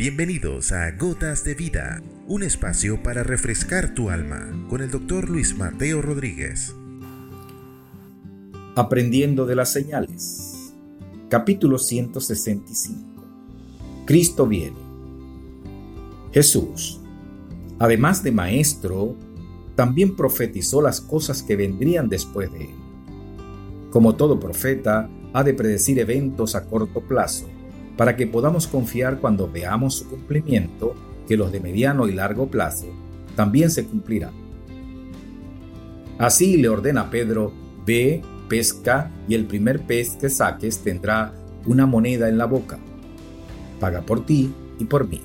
Bienvenidos a Gotas de Vida, un espacio para refrescar tu alma con el doctor Luis Mateo Rodríguez. Aprendiendo de las señales. Capítulo 165. Cristo viene. Jesús, además de maestro, también profetizó las cosas que vendrían después de él. Como todo profeta, ha de predecir eventos a corto plazo para que podamos confiar cuando veamos su cumplimiento que los de mediano y largo plazo también se cumplirán. Así le ordena Pedro, ve, pesca y el primer pez que saques tendrá una moneda en la boca. Paga por ti y por mí.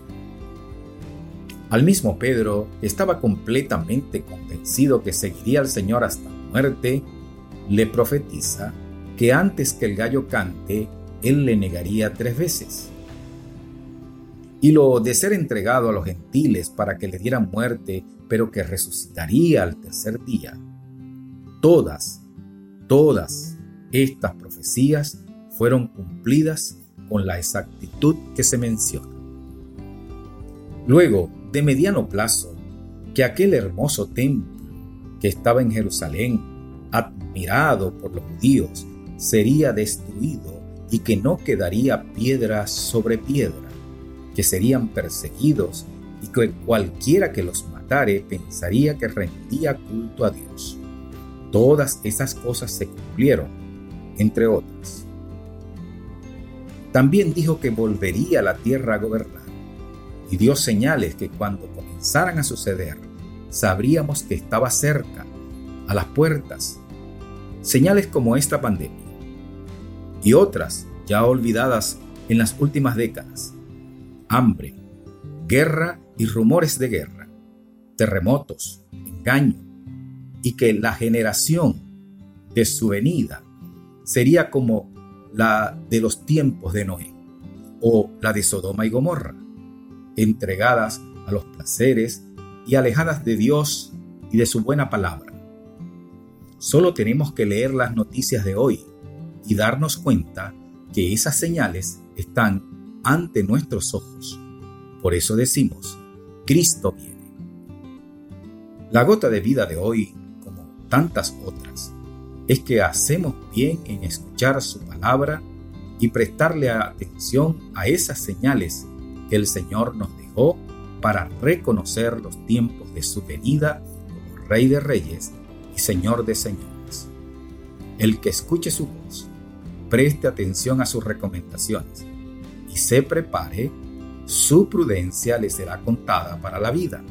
Al mismo Pedro, estaba completamente convencido que seguiría al Señor hasta muerte, le profetiza que antes que el gallo cante, él le negaría tres veces. Y lo de ser entregado a los gentiles para que le dieran muerte, pero que resucitaría al tercer día. Todas, todas estas profecías fueron cumplidas con la exactitud que se menciona. Luego, de mediano plazo, que aquel hermoso templo que estaba en Jerusalén, admirado por los judíos, sería destruido y que no quedaría piedra sobre piedra, que serían perseguidos y que cualquiera que los matare pensaría que rendía culto a Dios. Todas esas cosas se cumplieron, entre otras. También dijo que volvería a la tierra a gobernar y dio señales que cuando comenzaran a suceder, sabríamos que estaba cerca, a las puertas, señales como esta pandemia y otras ya olvidadas en las últimas décadas. Hambre, guerra y rumores de guerra, terremotos, engaño, y que la generación de su venida sería como la de los tiempos de Noé o la de Sodoma y Gomorra, entregadas a los placeres y alejadas de Dios y de su buena palabra. Solo tenemos que leer las noticias de hoy y darnos cuenta que esas señales están ante nuestros ojos. Por eso decimos, Cristo viene. La gota de vida de hoy, como tantas otras, es que hacemos bien en escuchar su palabra y prestarle atención a esas señales que el Señor nos dejó para reconocer los tiempos de su venida como Rey de Reyes y Señor de Señores. El que escuche su voz preste atención a sus recomendaciones y se prepare, su prudencia le será contada para la vida.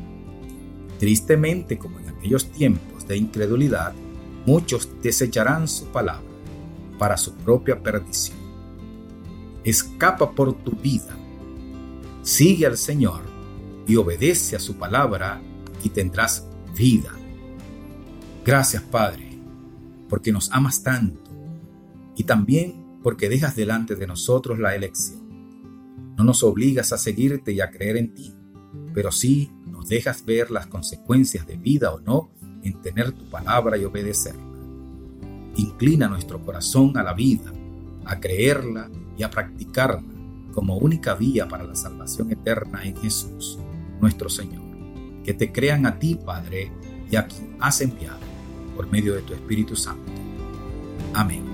Tristemente, como en aquellos tiempos de incredulidad, muchos desecharán su palabra para su propia perdición. Escapa por tu vida, sigue al Señor y obedece a su palabra y tendrás vida. Gracias Padre, porque nos amas tanto y también porque dejas delante de nosotros la elección. No nos obligas a seguirte y a creer en ti, pero sí nos dejas ver las consecuencias de vida o no en tener tu palabra y obedecerla. Inclina nuestro corazón a la vida, a creerla y a practicarla como única vía para la salvación eterna en Jesús, nuestro Señor. Que te crean a ti, Padre, y a quien has enviado por medio de tu Espíritu Santo. Amén.